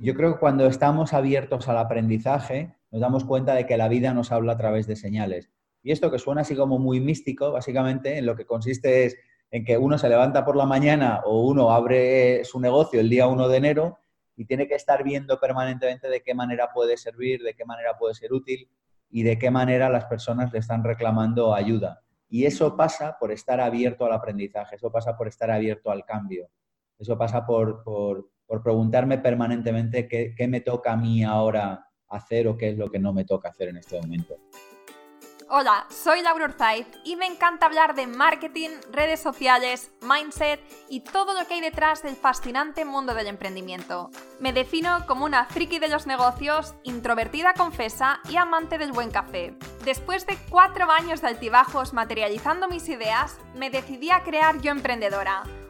Yo creo que cuando estamos abiertos al aprendizaje, nos damos cuenta de que la vida nos habla a través de señales. Y esto que suena así como muy místico, básicamente en lo que consiste es en que uno se levanta por la mañana o uno abre su negocio el día 1 de enero y tiene que estar viendo permanentemente de qué manera puede servir, de qué manera puede ser útil y de qué manera las personas le están reclamando ayuda. Y eso pasa por estar abierto al aprendizaje, eso pasa por estar abierto al cambio, eso pasa por, preguntarme permanentemente qué, qué me toca a mí ahora hacer o qué es lo que no me toca hacer en este momento. Hola, soy Laura Urzaiz y me encanta hablar de marketing, redes sociales, mindset y todo lo que hay detrás del fascinante mundo del emprendimiento. Me defino como una friki de los negocios, introvertida confesa y amante del buen café. Después de cuatro años de altibajos materializando mis ideas, me decidí a crear Yo Emprendedora,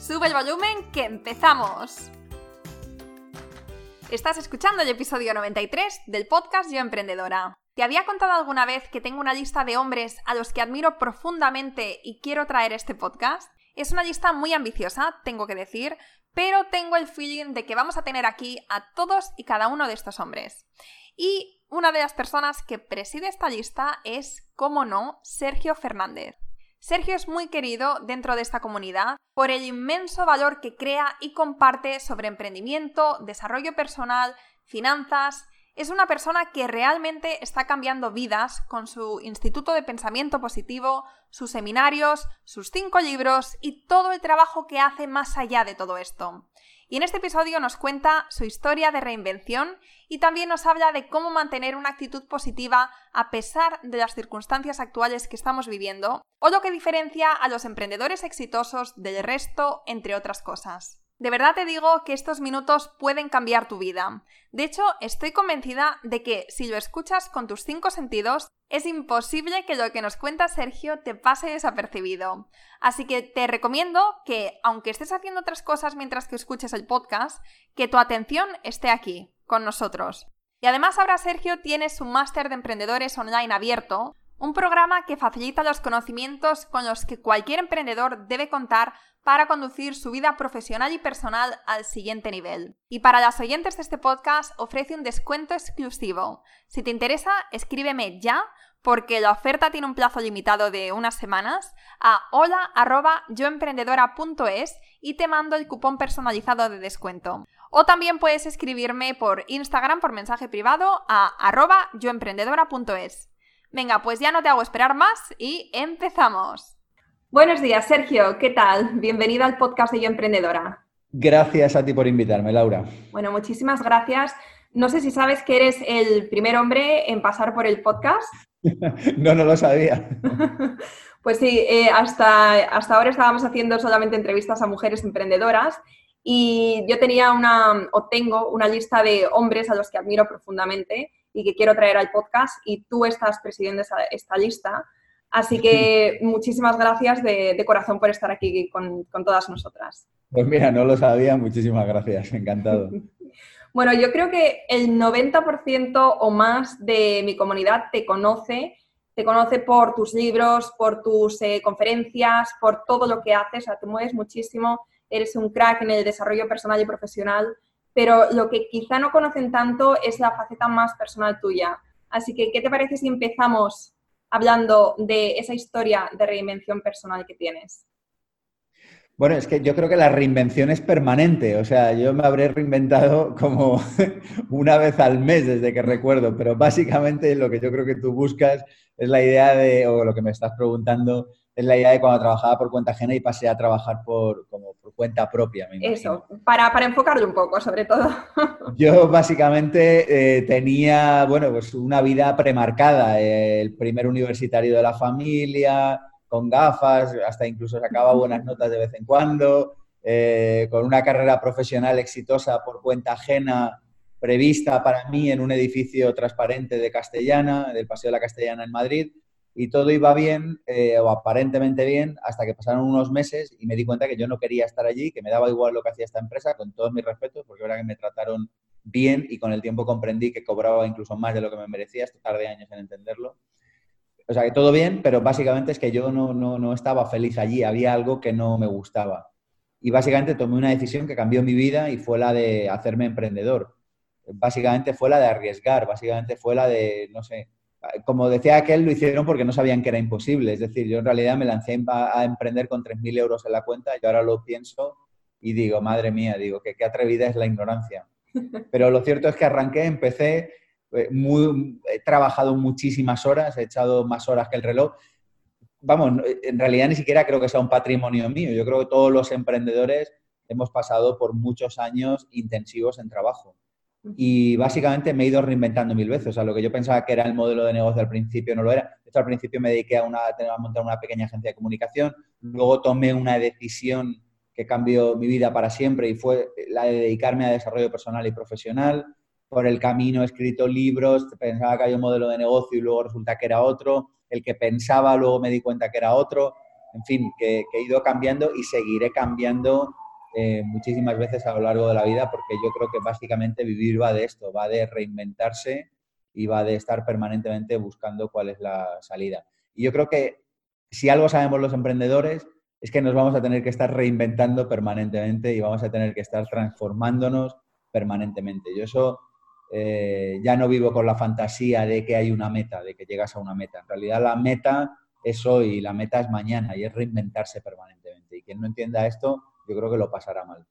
Sube el volumen que empezamos. Estás escuchando el episodio 93 del podcast Yo Emprendedora. ¿Te había contado alguna vez que tengo una lista de hombres a los que admiro profundamente y quiero traer este podcast? Es una lista muy ambiciosa, tengo que decir, pero tengo el feeling de que vamos a tener aquí a todos y cada uno de estos hombres. Y una de las personas que preside esta lista es, como no, Sergio Fernández. Sergio es muy querido dentro de esta comunidad por el inmenso valor que crea y comparte sobre emprendimiento, desarrollo personal, finanzas. Es una persona que realmente está cambiando vidas con su Instituto de Pensamiento Positivo, sus seminarios, sus cinco libros y todo el trabajo que hace más allá de todo esto. Y en este episodio nos cuenta su historia de reinvención y también nos habla de cómo mantener una actitud positiva a pesar de las circunstancias actuales que estamos viviendo o lo que diferencia a los emprendedores exitosos del resto, entre otras cosas. De verdad te digo que estos minutos pueden cambiar tu vida. De hecho, estoy convencida de que si lo escuchas con tus cinco sentidos, es imposible que lo que nos cuenta Sergio te pase desapercibido. Así que te recomiendo que, aunque estés haciendo otras cosas mientras que escuches el podcast, que tu atención esté aquí, con nosotros. Y además ahora Sergio tiene su máster de emprendedores online abierto, un programa que facilita los conocimientos con los que cualquier emprendedor debe contar para conducir su vida profesional y personal al siguiente nivel. Y para las oyentes de este podcast ofrece un descuento exclusivo. Si te interesa, escríbeme ya porque la oferta tiene un plazo limitado de unas semanas a hola@yoemprendedora.es y te mando el cupón personalizado de descuento. O también puedes escribirme por Instagram por mensaje privado a arroba yoemprendedora.es. Venga, pues ya no te hago esperar más y empezamos. Buenos días, Sergio. ¿Qué tal? Bienvenido al podcast de Yo Emprendedora. Gracias a ti por invitarme, Laura. Bueno, muchísimas gracias. No sé si sabes que eres el primer hombre en pasar por el podcast. no, no lo sabía. pues sí, eh, hasta, hasta ahora estábamos haciendo solamente entrevistas a mujeres emprendedoras y yo tenía una, o tengo una lista de hombres a los que admiro profundamente y que quiero traer al podcast y tú estás presidiendo esta, lista. Así que muchísimas gracias de, corazón por estar aquí con, todas nosotras. Pues mira, no lo sabía, muchísimas gracias, encantado. bueno, yo creo que el 90% o más de mi comunidad te conoce, te conoce por tus libros, por tus eh, conferencias, por todo lo que haces, o sea, te mueves muchísimo, eres un crack en el desarrollo personal y profesional pero lo que quizá no conocen tanto es la faceta más personal tuya. Así que, ¿qué te parece si empezamos hablando de esa historia de reinvención personal que tienes? Bueno, es que yo creo que la reinvención es permanente, o sea, yo me habré reinventado como una vez al mes desde que recuerdo, pero básicamente lo que yo creo que tú buscas es la idea de, o lo que me estás preguntando, es la idea de cuando trabajaba por cuenta ajena y pasé a trabajar por, como por cuenta propia. Eso, para, para enfocarlo un poco, sobre todo. Yo básicamente eh, tenía, bueno, pues una vida premarcada, el primer universitario de la familia, con gafas, hasta incluso sacaba buenas notas de vez en cuando, eh, con una carrera profesional exitosa por cuenta ajena prevista para mí en un edificio transparente de Castellana, del Paseo de la Castellana en Madrid, y todo iba bien, eh, o aparentemente bien, hasta que pasaron unos meses y me di cuenta que yo no quería estar allí, que me daba igual lo que hacía esta empresa, con todos mis respetos, porque ahora que me trataron bien y con el tiempo comprendí que cobraba incluso más de lo que me merecía, esto tardé años en entenderlo. O sea, que todo bien, pero básicamente es que yo no, no, no estaba feliz allí, había algo que no me gustaba. Y básicamente tomé una decisión que cambió mi vida y fue la de hacerme emprendedor. Básicamente fue la de arriesgar, básicamente fue la de, no sé, como decía aquel, lo hicieron porque no sabían que era imposible. Es decir, yo en realidad me lancé a, emprender con 3.000 euros en la cuenta y ahora lo pienso y digo, madre mía, digo, que qué atrevida es la ignorancia. Pero lo cierto es que arranqué, empecé, eh, muy, he trabajado muchísimas horas, he echado más horas que el reloj. Vamos, en realidad ni siquiera creo que sea un patrimonio mío. Yo creo que todos los emprendedores hemos pasado por muchos años intensivos en trabajo. Y básicamente me he ido reinventando mil veces. O sea, lo que yo pensaba que era el modelo de negocio al principio no lo era. De hecho, al principio me dediqué a, una, a montar una pequeña agencia de comunicación. Luego tomé una decisión que cambió mi vida para siempre y fue la de dedicarme a desarrollo personal y profesional. Por el camino he escrito libros, pensaba que había un modelo de negocio y luego resulta que era otro. El que pensaba, luego me di cuenta que era otro. En fin, que, que he ido cambiando y seguiré cambiando eh, muchísimas veces a lo largo de la vida, porque yo creo que básicamente vivir va de esto, va de reinventarse y va de estar permanentemente buscando cuál es la salida. Y yo creo que si algo sabemos los emprendedores es que nos vamos a tener que estar reinventando permanentemente y vamos a tener que estar transformándonos permanentemente. Yo eso eh, ya no vivo con la fantasía de que hay una meta, de que llegas a una meta. En realidad la meta es hoy, la meta es mañana y es reinventarse permanentemente. Y quien no entienda esto, yo creo que lo pasará mal.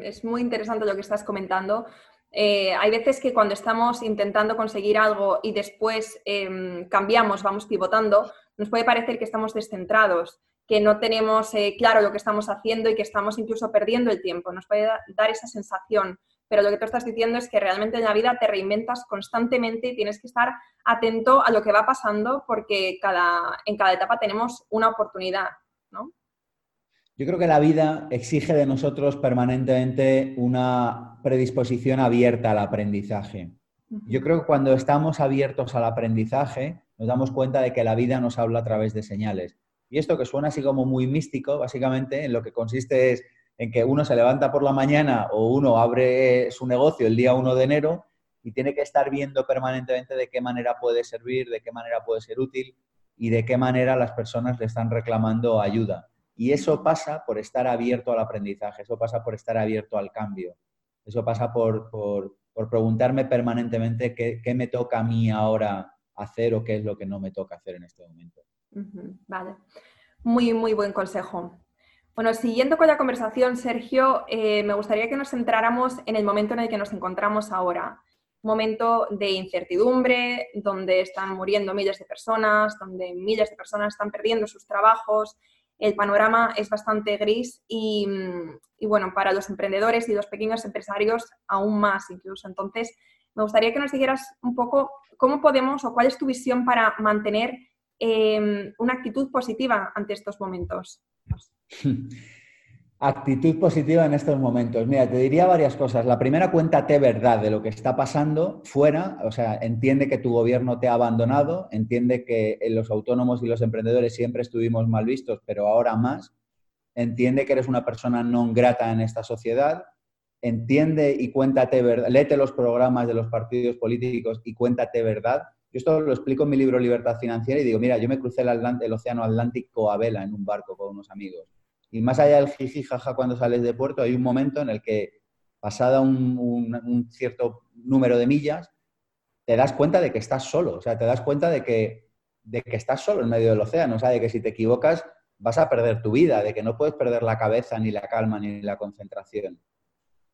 Es muy interesante lo que estás comentando. Eh, hay veces que cuando estamos intentando conseguir algo y después em, cambiamos, vamos pivotando, nos puede parecer que estamos descentrados, que no tenemos eh, claro lo que estamos haciendo y que estamos incluso perdiendo el tiempo. Nos puede dar esa sensación. Pero lo que tú estás diciendo es que realmente en la vida te reinventas constantemente y tienes que estar atento a lo que va pasando porque cada, en cada etapa tenemos una oportunidad, ¿no? Yo creo que la vida exige de nosotros permanentemente una predisposición abierta al aprendizaje. Yo creo que cuando estamos abiertos al aprendizaje, nos damos cuenta de que la vida nos habla a través de señales. Y esto que suena así como muy místico, básicamente en lo que consiste es en que uno se levanta por la mañana o uno abre su negocio el día 1 de enero y tiene que estar viendo permanentemente de qué manera puede servir, de qué manera puede ser útil y de qué manera las personas le están reclamando ayuda. Y eso pasa por estar abierto al aprendizaje, eso pasa por estar abierto al cambio, eso pasa por, preguntarme permanentemente qué, me toca a mí ahora hacer o qué es lo que no me toca hacer en este momento. Vale, muy, muy buen consejo. Bueno, siguiendo con la conversación, Sergio, eh, me gustaría que nos centráramos en el momento en el que nos encontramos ahora. Momento de incertidumbre, donde están muriendo miles de personas, donde miles de personas están perdiendo sus trabajos, el panorama es bastante gris y, bueno, para los emprendedores y los pequeños empresarios aún más incluso. Entonces, me gustaría que nos dijeras un poco cómo podemos o cuál es tu visión para mantener em, una actitud positiva ante estos momentos. Actitud positiva en estos momentos. Mira, te diría varias cosas. La primera, cuéntate verdad de lo que está pasando fuera. O sea, entiende que tu gobierno te ha abandonado, entiende que los autónomos y los emprendedores siempre estuvimos mal vistos, pero ahora más. Entiende que eres una persona no grata en esta sociedad. Entiende y cuéntate verdad. Léete los programas de los partidos políticos y cuéntate verdad. Yo esto lo explico en mi libro Libertad Financiera y digo, mira, yo me crucé el, el Océano Atlántico a vela en un barco con unos amigos y más allá del jiji jaja cuando sales de puerto, hay un momento en el que, pasada un, cierto número de millas, te das cuenta de que estás solo. O sea, te das cuenta de que, de que estás solo en medio del océano. O sea, de que si te equivocas vas a perder tu vida, de que no puedes perder la cabeza, ni la calma, ni la concentración.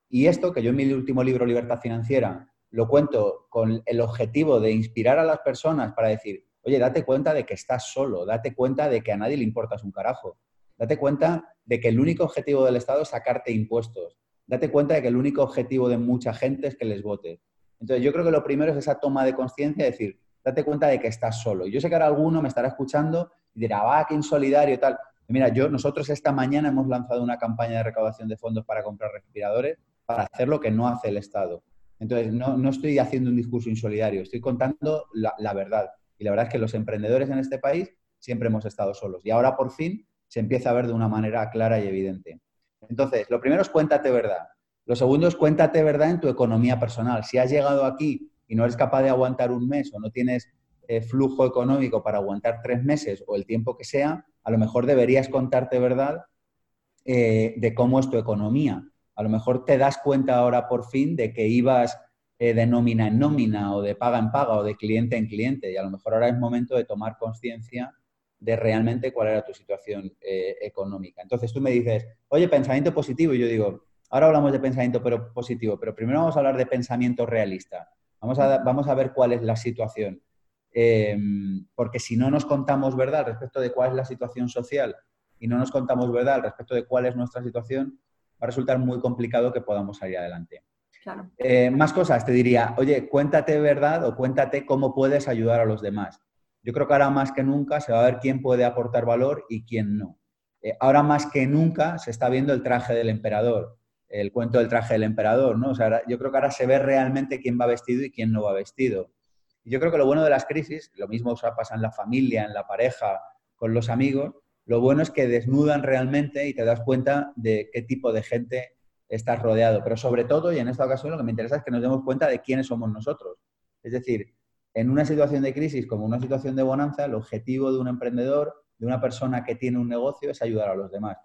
Y esto, que yo en mi último libro, Libertad Financiera, lo cuento con el objetivo de inspirar a las personas para decir, oye, date cuenta de que estás solo, date cuenta de que a nadie le importas un carajo, Date cuenta de que el único objetivo del Estado es sacarte impuestos. Date cuenta de que el único objetivo de mucha gente es que les vote. Entonces, yo creo que lo primero es esa toma de conciencia, decir, date cuenta de que estás solo. Yo sé que ahora alguno me estará escuchando y dirá, va, qué insolidario y tal. mira, yo, nosotros esta mañana hemos lanzado una campaña de recaudación de fondos para comprar respiradores para hacer lo que no hace el Estado. Entonces, no, estoy haciendo un discurso insolidario, estoy contando la, verdad. Y la verdad es que los emprendedores en este país siempre hemos estado solos. Y ahora por fin se empieza a ver de una manera clara y evidente. Entonces, lo primero es cuéntate verdad. Lo segundo es cuéntate verdad en tu economía personal. Si has llegado aquí y no eres capaz de aguantar un mes o no tienes eh, flujo económico para aguantar tres meses o el tiempo que sea, a lo mejor deberías contarte verdad eh, de cómo es tu economía. A lo mejor te das cuenta ahora por fin de que ibas eh, de nómina en nómina o de paga en paga o de cliente en cliente y a lo mejor ahora es momento de tomar conciencia de realmente cuál era tu situación económica. Entonces tú me dices, oye, pensamiento positivo, y yo digo, ahora hablamos de pensamiento pero positivo, pero primero vamos a hablar de pensamiento realista. Vamos a, vamos a ver cuál es la situación. Em, porque si no nos contamos verdad respecto de cuál es la situación social y no nos contamos verdad respecto de cuál es nuestra situación, va a resultar muy complicado que podamos salir adelante. Eh, más cosas, te diría, oye, cuéntate verdad o cuéntate cómo puedes ayudar a los demás. Yo creo que ahora más que nunca se va a ver quién puede aportar valor y quién no. Eh, ahora más que nunca se está viendo el traje del emperador el cuento del traje del emperador, ¿no? O sea, yo creo que ahora se ve realmente quién va vestido y quién no va vestido. Y yo creo que lo bueno de las crisis, lo mismo pasa en la familia, en la pareja, con los amigos, lo bueno es que desnudan realmente y te das cuenta de qué tipo de gente estás rodeado. Pero sobre todo, y en esta ocasión lo que me interesa es que nos demos cuenta de quiénes somos nosotros. Es decir, en una situación de crisis como una situación de bonanza, el objetivo de un emprendedor, de una persona que tiene un negocio, es ayudar a los demás.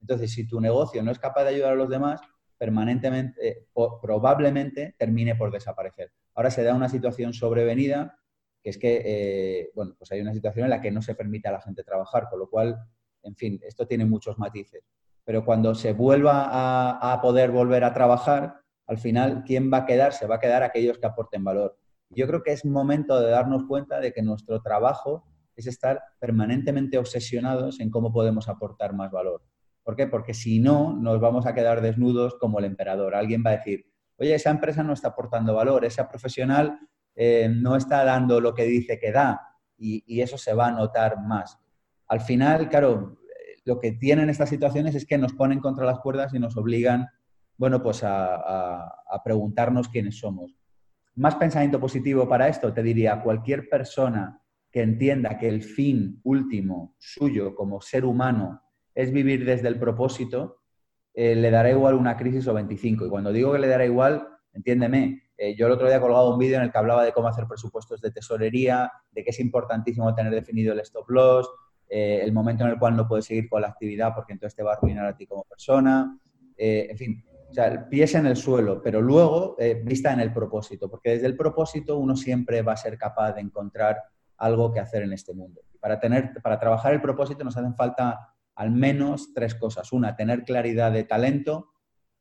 Entonces, si tu negocio no es capaz de ayudar a los demás, permanentemente, eh, probablemente termine por desaparecer. Ahora se da una situación sobrevenida, que es que, eh, bueno, pues hay una situación en la que no se permite a la gente trabajar, con lo cual, en fin, esto tiene muchos matices. Pero cuando se vuelva a, a poder volver a trabajar, al final, ¿quién va a quedar? Se va a quedar aquellos que aporten valor. Yo creo que es momento de darnos cuenta de que nuestro trabajo es estar permanentemente obsesionados en cómo podemos aportar más valor. ¿Por qué? Porque si no, nos vamos a quedar desnudos como el emperador. Alguien va a decir, oye, esa empresa no está aportando valor, esa profesional eh, no está dando lo que dice que da y, eso se va a notar más. Al final, claro, lo que tienen estas situaciones es que nos ponen contra las cuerdas y nos obligan, bueno, pues a preguntarnos quiénes somos. Más pensamiento positivo para esto, te diría, cualquier persona que entienda que el fin último suyo como ser humano es vivir desde el propósito, eh, le dará igual una crisis o 25. Y cuando digo que le dará igual, entiéndeme, eh, yo el otro día he colgado un vídeo en el que hablaba de cómo hacer presupuestos de tesorería, de que es importantísimo tener definido el stop loss, eh, el momento en el cual no puedes seguir con la actividad porque entonces te va a arruinar a ti como persona, en fin, o sea, pies en el suelo, pero luego vista en el propósito, porque desde el propósito uno siempre va a ser capaz de encontrar algo que hacer en este mundo. Para, tener, para trabajar el propósito nos hacen falta al menos tres cosas. Una, tener claridad de talento.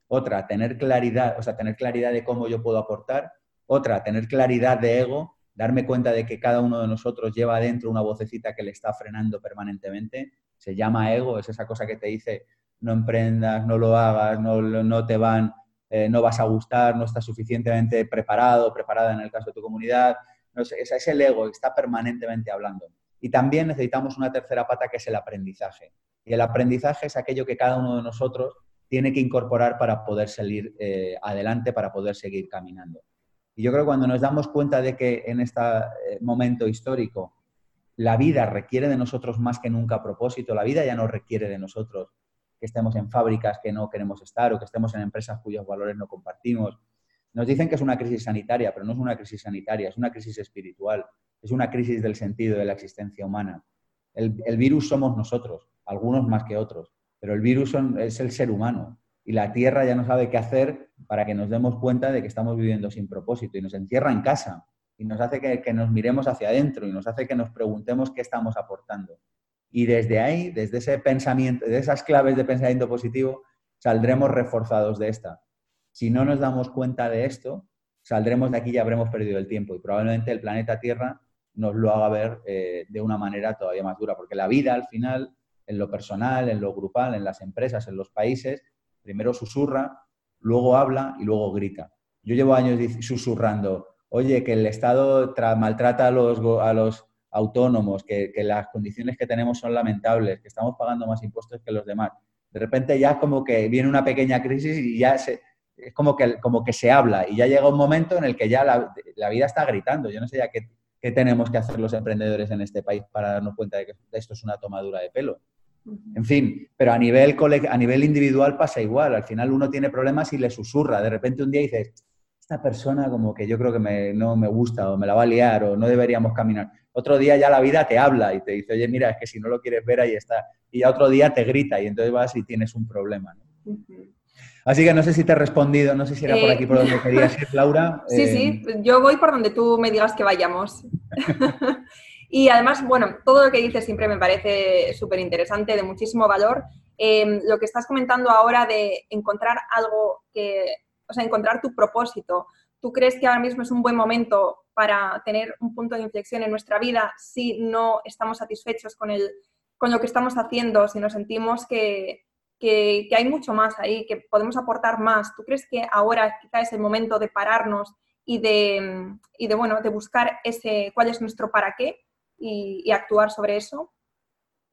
Otra, tener claridad, o sea, tener claridad de cómo yo puedo aportar. Otra, tener claridad de ego, darme cuenta de que cada uno de nosotros lleva adentro una vocecita que le está frenando permanentemente. Se llama ego, es esa cosa que te dice no emprendas, no lo hagas, no, no te van, eh, no vas a gustar, no estás suficientemente preparado, preparada en el caso de tu comunidad. No es el ego que está permanentemente hablando. Y también necesitamos una tercera pata que es el aprendizaje. Y el aprendizaje es aquello que cada uno de nosotros tiene que incorporar para poder salir eh, adelante, para poder seguir caminando. Y yo creo que cuando nos damos cuenta de que en este eh, momento histórico la vida requiere de nosotros más que nunca propósito, la vida ya no requiere de nosotros que estemos en fábricas que no queremos estar o que estemos en empresas cuyos valores no compartimos. Nos dicen que es una crisis sanitaria, pero no es una crisis sanitaria, es una crisis espiritual, es una crisis del sentido de la existencia humana. El, virus somos nosotros, algunos más que otros, pero el virus es el ser humano y la Tierra ya no sabe qué hacer para que nos demos cuenta de que estamos viviendo sin propósito y nos encierra en casa y nos hace que, nos miremos hacia adentro y nos hace que nos preguntemos qué estamos aportando. Y desde ahí, desde ese pensamiento, de esas claves de pensamiento positivo, saldremos reforzados de esta. Si no nos damos cuenta de esto, saldremos de aquí y habremos perdido el tiempo y probablemente el planeta Tierra nos lo haga ver eh, de una manera todavía más dura, porque la vida al final, en lo personal, en lo grupal, en las empresas, en los países, primero susurra, luego habla y luego grita. Yo llevo años susurrando, oye, que el Estado maltrata a los, a los autónomos, que, que, las condiciones que tenemos son lamentables, que estamos pagando más impuestos que los demás. De repente ya como que viene una pequeña crisis y ya se, es como que, como que se habla y ya llega un momento en el que ya la, la vida está gritando. Yo no sé ya qué, qué, tenemos que hacer los emprendedores en este país para darnos cuenta de que esto es una tomadura de pelo. En fin, pero a nivel, a nivel individual pasa igual. Al final uno tiene problemas y le susurra. De repente un día dices, esta persona como que yo creo que me, no me gusta o me la va a liar o no deberíamos caminar. Otro día ya la vida te habla y te dice, oye, mira, es que si no lo quieres ver, ahí está. Y ya otro día te grita y entonces vas y tienes un problema. Así que no sé si te he respondido, no sé si era por aquí por donde eh, querías ir, Laura. Sí, sí, eh, yo voy por donde tú me digas que vayamos. y además, bueno, todo lo que dices siempre me parece súper interesante, de muchísimo valor. Em, lo que estás comentando ahora de encontrar algo que, o sea, encontrar tu propósito. ¿Tú crees que ahora mismo es un buen momento para tener un punto de inflexión en nuestra vida si no estamos satisfechos con, el, con lo que estamos haciendo, si nos sentimos que, que, hay mucho más ahí, que podemos aportar más. ¿Tú crees que ahora quizá es el momento de pararnos y de, y de, bueno, de buscar ese, cuál es nuestro para qué y, actuar sobre eso?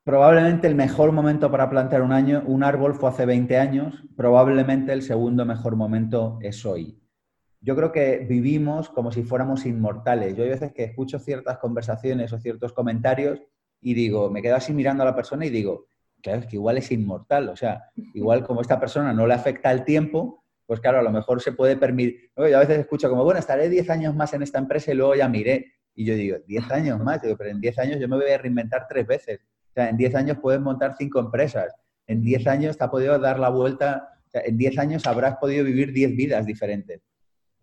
Probablemente el mejor momento para plantar un, año, un árbol fue hace 20 años, probablemente el segundo mejor momento es hoy. Yo creo que vivimos como si fuéramos inmortales. Yo hay veces que escucho ciertas conversaciones o ciertos comentarios y digo, me quedo así mirando a la persona y digo, claro, es que igual es inmortal, o sea, igual como esta persona no le afecta el tiempo, pues claro, a lo mejor se puede permitir. Yo a veces escucho como, bueno, estaré 10 años más en esta empresa y luego ya miré. Y yo digo, 10 años más, digo, pero en 10 años yo me voy a reinventar tres veces. O sea, en 10 años puedes montar cinco empresas. En 10 años te ha podido dar la vuelta, o sea, en 10 años habrás podido vivir 10 vidas diferentes.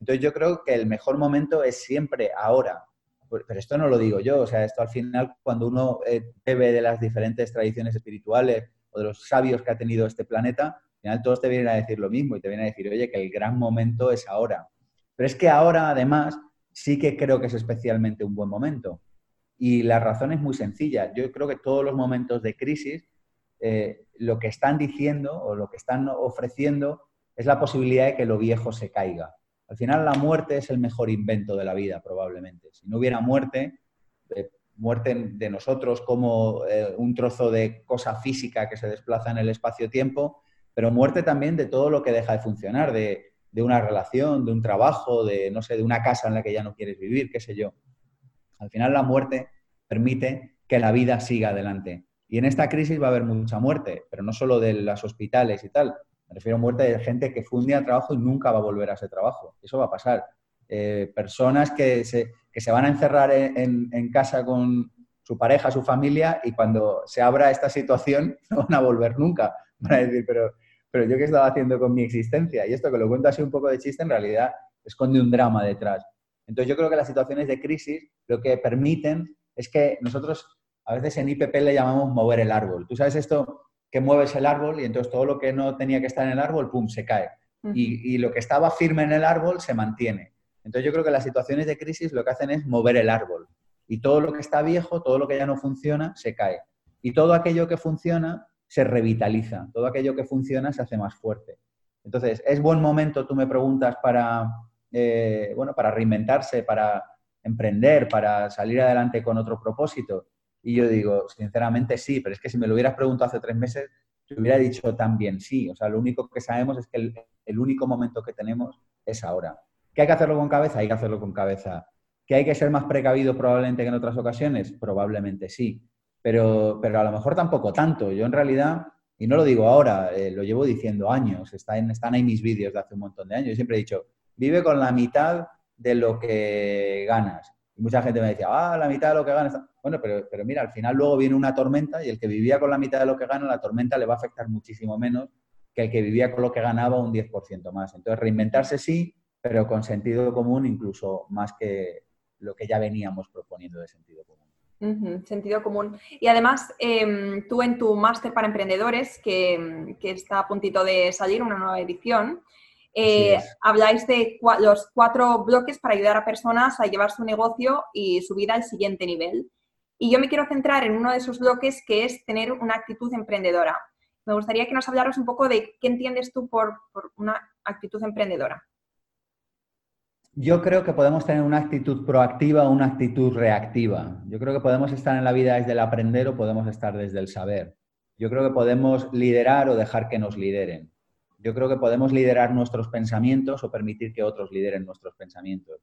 Entonces yo creo que el mejor momento es siempre ahora. Pero esto no lo digo yo, o sea, esto al final cuando uno eh, bebe de las diferentes tradiciones espirituales o de los sabios que ha tenido este planeta, al final todos te vienen a decir lo mismo y te vienen a decir, oye, que el gran momento es ahora. Pero es que ahora, además, sí que creo que es especialmente un buen momento. Y la razón es muy sencilla. Yo creo que todos los momentos de crisis, eh, lo que están diciendo o lo que están ofreciendo es la posibilidad de que lo viejo se caiga. Al final la muerte es el mejor invento de la vida, probablemente. Si no hubiera muerte, eh, muerte de nosotros como eh, un trozo de cosa física que se desplaza en el espacio-tiempo, pero muerte también de todo lo que deja de funcionar, de, de, una relación, de un trabajo, de, no sé, de una casa en la que ya no quieres vivir, qué sé yo. Al final la muerte permite que la vida siga adelante. Y en esta crisis va a haber mucha muerte, pero no solo de los hospitales y tal, me refiero a muerte de gente que fue un día de trabajo y nunca va a volver a ese trabajo. Eso va a pasar. Eh, personas que se, que se, van a encerrar en, casa con su pareja, su familia, y cuando se abra esta situación no van a volver nunca. Van a decir, pero, pero yo qué estaba haciendo con mi existencia. Y esto que lo cuento así un poco de chiste, en realidad esconde un drama detrás. Entonces yo creo que las situaciones de crisis lo que permiten es que nosotros a veces en IPP le llamamos mover el árbol. Tú sabes esto que mueves el árbol y entonces todo lo que no tenía que estar en el árbol, ¡pum!, se cae. y, lo que estaba firme en el árbol se mantiene. Entonces yo creo que las situaciones de crisis lo que hacen es mover el árbol. Y todo lo que está viejo, todo lo que ya no funciona, se cae. Y todo aquello que funciona se revitaliza. Todo aquello que funciona se hace más fuerte. Entonces, es buen momento, tú me preguntas, para, eh, bueno, para reinventarse, para emprender, para salir adelante con otro propósito. Y yo digo, sinceramente sí, pero es que si me lo hubieras preguntado hace tres meses, te hubiera dicho también sí. O sea, lo único que sabemos es que el, único momento que tenemos es ahora. ¿Que hay que hacerlo con cabeza? Hay que hacerlo con cabeza. ¿Que hay que ser más precavido probablemente que en otras ocasiones? Probablemente sí. Pero, pero a lo mejor tampoco tanto. Yo en realidad, y no lo digo ahora, eh, lo llevo diciendo años, están, están ahí mis vídeos de hace un montón de años. Yo siempre he dicho, vive con la mitad de lo que ganas. Y mucha gente me decía, ah, la mitad de lo que ganas. Bueno, pero, pero mira, al final luego viene una tormenta y el que vivía con la mitad de lo que gana, la tormenta le va a afectar muchísimo menos que el que vivía con lo que ganaba un 10% más. Entonces, reinventarse sí, pero con sentido común incluso más que lo que ya veníamos proponiendo de sentido común. sentido común. Y además, em, tú en tu máster para emprendedores, que, que, está a puntito de salir, una nueva edición, eh, habláis de los cuatro bloques para ayudar a personas a llevar su negocio y su vida al siguiente nivel. Y yo me quiero centrar en uno de esos bloques que es tener una actitud emprendedora. Me gustaría que nos hablaras un poco de qué entiendes tú por, una actitud emprendedora. Yo creo que podemos tener una actitud proactiva o una actitud reactiva. Yo creo que podemos estar en la vida desde el aprender o podemos estar desde el saber. Yo creo que podemos liderar o dejar que nos lideren. Yo creo que podemos liderar nuestros pensamientos o permitir que otros lideren nuestros pensamientos.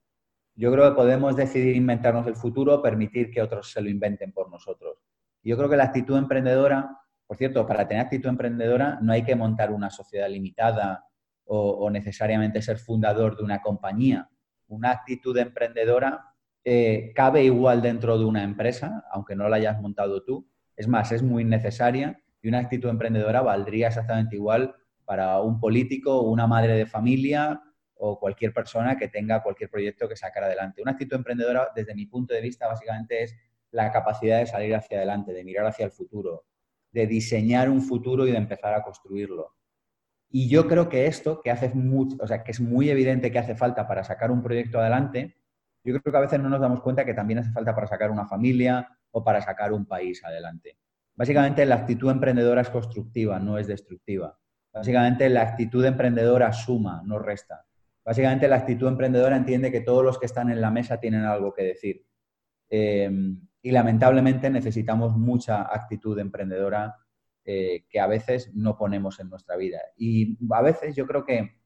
Yo creo que podemos decidir inventarnos el futuro o permitir que otros se lo inventen por nosotros. Yo creo que la actitud emprendedora, por cierto, para tener actitud emprendedora no hay que montar una sociedad limitada o, necesariamente ser fundador de una compañía. Una actitud emprendedora eh, cabe igual dentro de una empresa, aunque no la hayas montado tú. Es más, es muy necesaria y una actitud emprendedora valdría exactamente igual para un político, una madre de familia o cualquier persona que tenga cualquier proyecto que sacar adelante. Una actitud emprendedora, desde mi punto de vista, básicamente es la capacidad de salir hacia adelante, de mirar hacia el futuro, de diseñar un futuro y de empezar a construirlo. Y yo creo que esto, que hace mucho, o sea, que es muy evidente que hace falta para sacar un proyecto adelante, yo creo que a veces no nos damos cuenta que también hace falta para sacar una familia o para sacar un país adelante. Básicamente la actitud emprendedora es constructiva, no es destructiva. Básicamente la actitud emprendedora suma, no resta. Básicamente la actitud emprendedora entiende que todos los que están en la mesa tienen algo que decir. Eh, y lamentablemente necesitamos mucha actitud emprendedora eh, que a veces no ponemos en nuestra vida. Y a veces yo creo que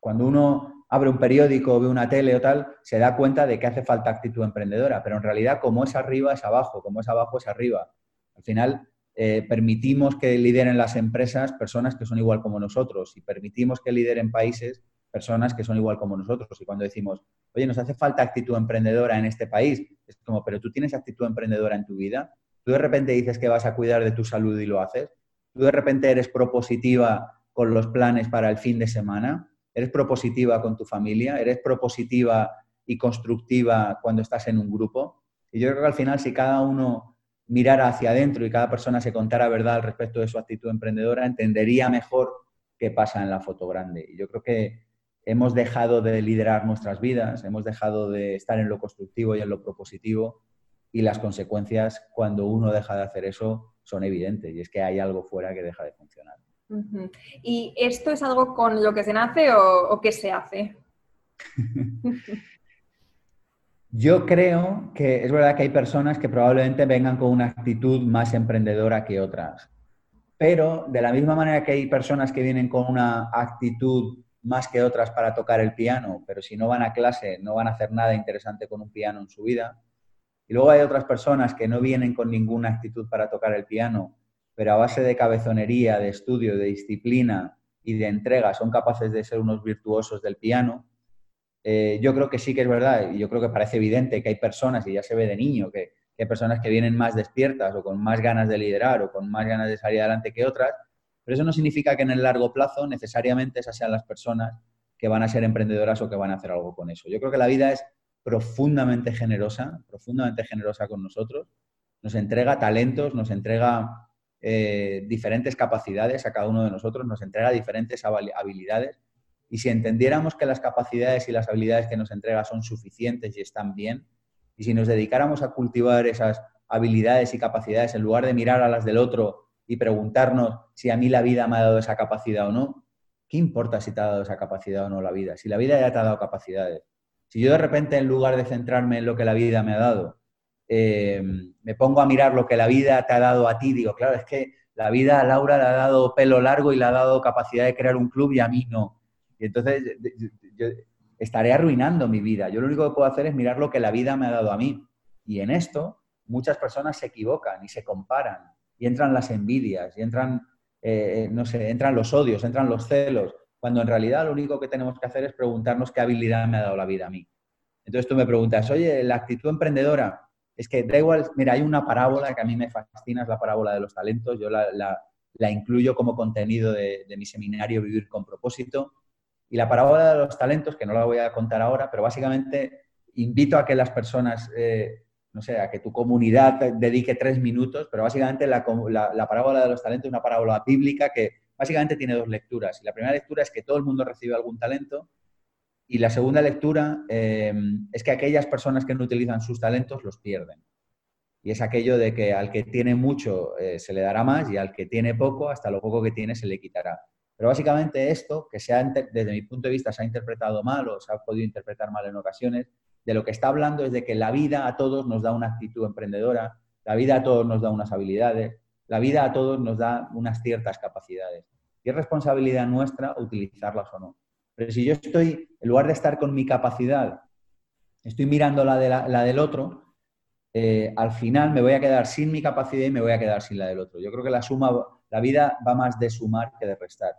cuando uno abre un periódico, ve una tele o tal, se da cuenta de que hace falta actitud emprendedora, pero en realidad como es arriba es abajo, como es abajo es arriba. Al final eh, permitimos que lideren las empresas personas que son igual como nosotros y permitimos que lideren países personas que son igual como nosotros. Y cuando decimos, oye, nos hace falta actitud emprendedora en este país, es como, pero tú tienes actitud emprendedora en tu vida, Tú de repente dices que vas a cuidar de tu salud y lo haces. Tú de repente eres propositiva con los planes para el fin de semana. Eres propositiva con tu familia. Eres propositiva y constructiva cuando estás en un grupo. Y yo creo que al final, si cada uno mirara hacia adentro y cada persona se contara verdad al respecto de su actitud emprendedora, entendería mejor qué pasa en la foto grande. Y yo creo que hemos dejado de liderar nuestras vidas, hemos dejado de estar en lo constructivo y en lo propositivo y las consecuencias cuando uno deja de hacer eso son evidentes y es que hay algo fuera que deja de funcionar. ¿Y esto es algo con lo que se nace o, o que se hace? Yo creo que es verdad que hay personas que probablemente vengan con una actitud más emprendedora que otras, pero de la misma manera que hay personas que vienen con una actitud más que otras para tocar el piano, pero si no van a clase no van a hacer nada interesante con un piano en su vida, y luego hay otras personas que no vienen con ninguna actitud para tocar el piano, pero a base de cabezonería, de estudio, de disciplina y de entrega son capaces de ser unos virtuosos del piano. Eh, yo creo que sí que es verdad, y yo creo que parece evidente que hay personas, y ya se ve de niño, que, hay personas que vienen más despiertas o con más ganas de liderar o con más ganas de salir adelante que otras, pero eso no significa que en el largo plazo necesariamente esas sean las personas que van a ser emprendedoras o que van a hacer algo con eso. Yo creo que la vida es profundamente generosa, profundamente generosa con nosotros. Nos entrega talentos, nos entrega eh, diferentes capacidades a cada uno de nosotros, nos entrega diferentes habilidades. Y si entendiéramos que las capacidades y las habilidades que nos entrega son suficientes y están bien, y si nos dedicáramos a cultivar esas habilidades y capacidades en lugar de mirar a las del otro y preguntarnos si a mí la vida me ha dado esa capacidad o no, ¿qué importa si te ha dado esa capacidad o no la vida? Si la vida ya te ha dado capacidades, si yo de repente, en lugar de centrarme en lo que la vida me ha dado, eh, me pongo a mirar lo que la vida te ha dado a ti, digo, claro, es que la vida a Laura le ha dado pelo largo y le ha dado capacidad de crear un club y a mí no. Entonces yo estaré arruinando mi vida. Yo lo único que puedo hacer es mirar lo que la vida me ha dado a mí. Y en esto muchas personas se equivocan y se comparan y entran las envidias y entran, eh, no sé, entran los odios, entran los celos cuando en realidad lo único que tenemos que hacer es preguntarnos qué habilidad me ha dado la vida a mí. Entonces tú me preguntas, oye, la actitud emprendedora, es que da igual, mira, hay una parábola que a mí me fascina, es la parábola de los talentos, yo la, incluyo como contenido de, mi seminario Vivir con propósito. Y la parábola de los talentos, que no la voy a contar ahora, pero básicamente invito a que las personas, eh, no sé, a que tu comunidad dedique tres minutos, pero básicamente la, la parábola de los talentos es una parábola bíblica que básicamente tiene dos lecturas. Y la primera lectura es que todo el mundo recibe algún talento y la segunda lectura em, es que aquellas personas que no utilizan sus talentos los pierden. Y es aquello de que al que tiene mucho eh, se le dará más y al que tiene poco, hasta lo poco que tiene se le quitará. Pero básicamente esto, que se desde mi punto de vista se ha interpretado mal o se ha podido interpretar mal en ocasiones, de lo que está hablando es de que la vida a todos nos da una actitud emprendedora, la vida a todos nos da unas habilidades, la vida a todos nos da unas ciertas capacidades. y es responsabilidad nuestra utilizarlas o no. Pero si yo estoy, en lugar de estar con mi capacidad, estoy mirando la, de la, del otro, eh, al final me voy a quedar sin mi capacidad y me voy a quedar sin la del otro. Yo creo que la suma, la vida va más de sumar que de restar.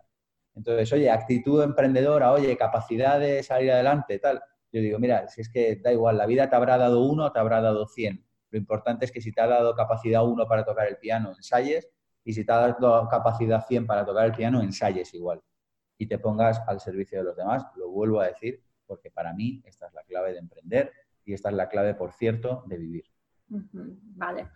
Entonces, oye, actitud emprendedora, oye, capacidad de salir adelante, tal. Yo digo, mira, si es que da igual, la vida te habrá dado uno te habrá dado cien. Lo importante es que si te ha dado capacidad uno para tocar el piano, ensayes, y si te ha dado capacidad 100 para tocar el piano, ensayes igual. Y te pongas al servicio de los demás. Lo vuelvo a decir porque para mí esta es la clave de emprender y esta es la clave, por cierto, de vivir. Vale.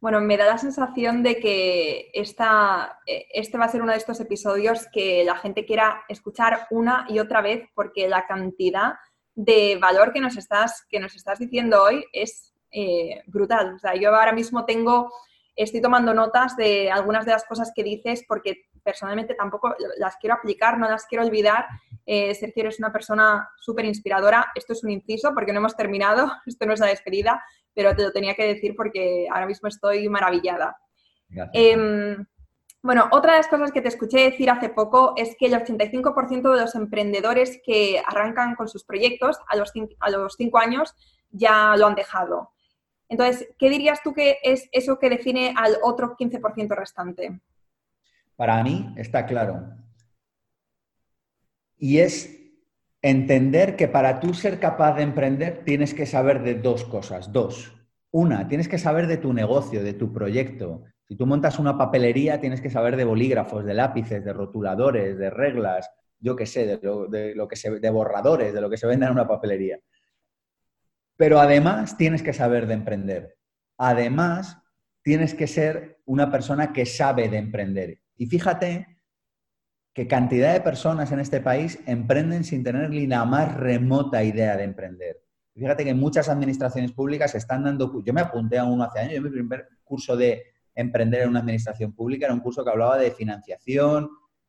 Bueno, me da la sensación de que esta, e, este va a ser uno de estos episodios que la gente quiera escuchar una y otra vez porque la cantidad de valor que nos estás, que nos estás diciendo hoy es eh, brutal. O sea, yo ahora mismo tengo, estoy tomando notas de algunas de las cosas que dices porque personalmente tampoco las quiero aplicar, no las quiero olvidar. Eh, Sergio, eres una persona súper inspiradora. Esto es un inciso porque no hemos terminado, esto no es la despedida, pero te lo tenía que decir porque ahora mismo estoy maravillada. Em, bueno, otra de las cosas que te escuché decir hace poco es que el 85% de los emprendedores que arrancan con sus proyectos a los, a los cinco años ya lo han dejado. Entonces, ¿qué dirías tú que es eso que define al otro 15% restante? Para mí está claro. Y es entender que para tú ser capaz de emprender tienes que saber de dos cosas. Dos. Una, tienes que saber de tu negocio, de tu proyecto. Si tú montas una papelería, tienes que saber de bolígrafos, de lápices, de rotuladores, de reglas, yo qué sé, de, lo, que se, de borradores, de lo que se vende en una papelería. Pero además tienes que saber de emprender. Además, tienes que ser una persona que sabe de emprender. Y fíjate que cantidad de personas en este país emprenden sin tener ni la más remota idea de emprender. Fíjate que muchas administraciones públicas están dando... Yo me apunté a uno hace años, yo mi primer curso de emprender en una administración pública era un curso que hablaba de financiación,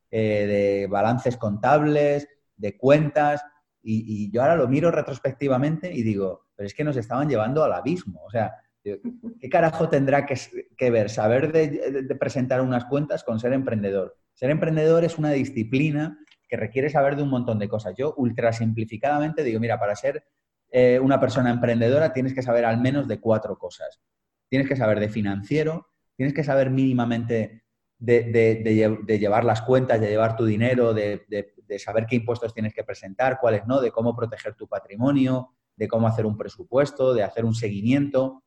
eh, de balances contables, de cuentas, y, yo ahora lo miro retrospectivamente y digo, pero es que nos estaban llevando al abismo. O sea, ¿qué carajo tendrá que, ver saber de, presentar unas cuentas con ser emprendedor? Ser emprendedor es una disciplina que requiere saber de un montón de cosas. Yo, ultra simplificadamente, digo, mira, para ser eh, una persona emprendedora tienes que saber al menos de cuatro cosas. Tienes que saber de financiero, tienes que saber mínimamente de, llevar las cuentas, de llevar tu dinero, de, de saber qué impuestos tienes que presentar, cuáles no, de cómo proteger tu patrimonio, de cómo hacer un presupuesto, de hacer un seguimiento.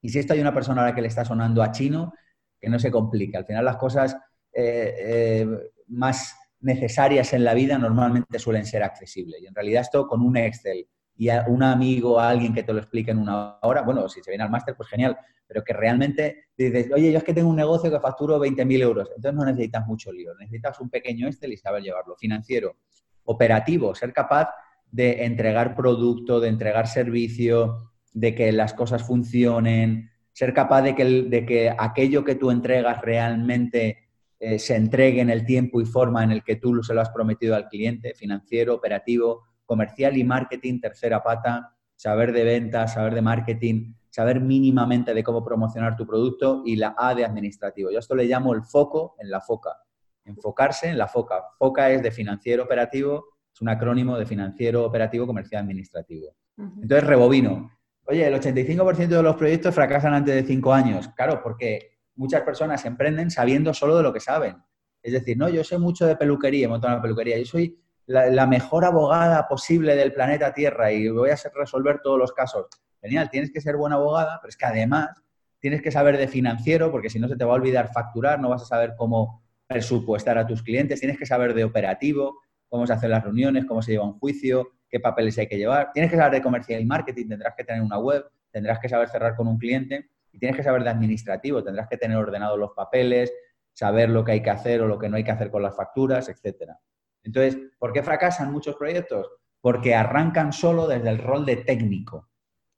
Y si esto hay una persona a la que le está sonando a chino, que no se complique. Al final las cosas eh, eh, más necesarias en la vida normalmente suelen ser accesibles. Y en realidad esto con un Excel y un amigo, a alguien que te lo explique en una hora, bueno, si se viene al máster, pues genial, pero que realmente dices, oye, yo es que tengo un negocio que facturo 20.000 euros, entonces no necesitas mucho lío, necesitas un pequeño Excel y saber llevarlo. Financiero, operativo, ser capaz de entregar producto, de entregar servicio, de que las cosas funcionen, ser capaz de que, de que aquello que tú entregas realmente eh, se entregue en el tiempo y forma en el que tú se lo has prometido al cliente, financiero, operativo, comercial y marketing, tercera pata, saber de ventas, saber de marketing, saber mínimamente de cómo promocionar tu producto y la A de administrativo. Yo esto le llamo el foco en la foca. Enfocarse en la foca. Foca es de financiero operativo, es un acrónimo de financiero operativo comercial administrativo. Entonces, rebobino. Oye, el 85% de los proyectos fracasan antes de cinco años. Claro, porque muchas personas emprenden sabiendo solo de lo que saben. Es decir, no, yo sé mucho de peluquería, montar una peluquería. Yo soy la, mejor abogada posible del planeta Tierra y voy a resolver todos los casos. Genial, tienes que ser buena abogada, pero es que además tienes que saber de financiero, porque si no se te va a olvidar facturar, no vas a saber cómo presupuestar a tus clientes, tienes que saber de operativo, cómo se hacen las reuniones, cómo se lleva un juicio, qué papeles hay que llevar. Tienes que saber de comercial y marketing, tendrás que tener una web, tendrás que saber cerrar con un cliente y tienes que saber de administrativo, tendrás que tener ordenados los papeles, saber lo que hay que hacer o lo que no hay que hacer con las facturas, etcétera. Entonces, ¿por qué fracasan muchos proyectos? Porque arrancan solo desde el rol de técnico.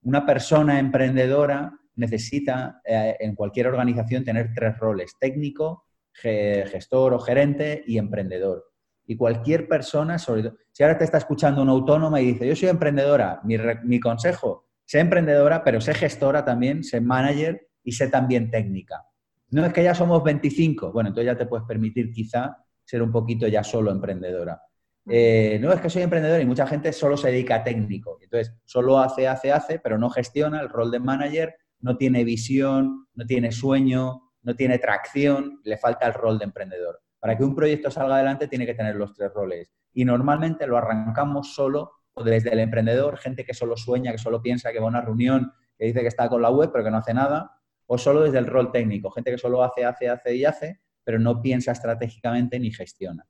Una persona emprendedora necesita eh, en cualquier organización tener tres roles, técnico, gestor o gerente y emprendedor. Y cualquier persona, sobre si ahora te está escuchando una autónoma y dice, yo soy emprendedora, mi consejo, sé emprendedora, pero sé gestora también, sé manager y sé también técnica. No es que ya somos 25, bueno, entonces ya te puedes permitir quizá ser un poquito ya solo emprendedora. Eh, no, es que soy emprendedor y mucha gente solo se dedica a técnico. Entonces, solo hace, hace, hace, pero no gestiona el rol de manager, no tiene visión, no tiene sueño, no tiene tracción, le falta el rol de emprendedor. Para que un proyecto salga adelante tiene que tener los tres roles. Y normalmente lo arrancamos solo desde el emprendedor, gente que solo sueña, que solo piensa que va a una reunión, que dice que está con la web pero que no hace nada, o solo desde el rol técnico, gente que solo hace, hace, hace y hace, pero no piensa estratégicamente ni gestiona.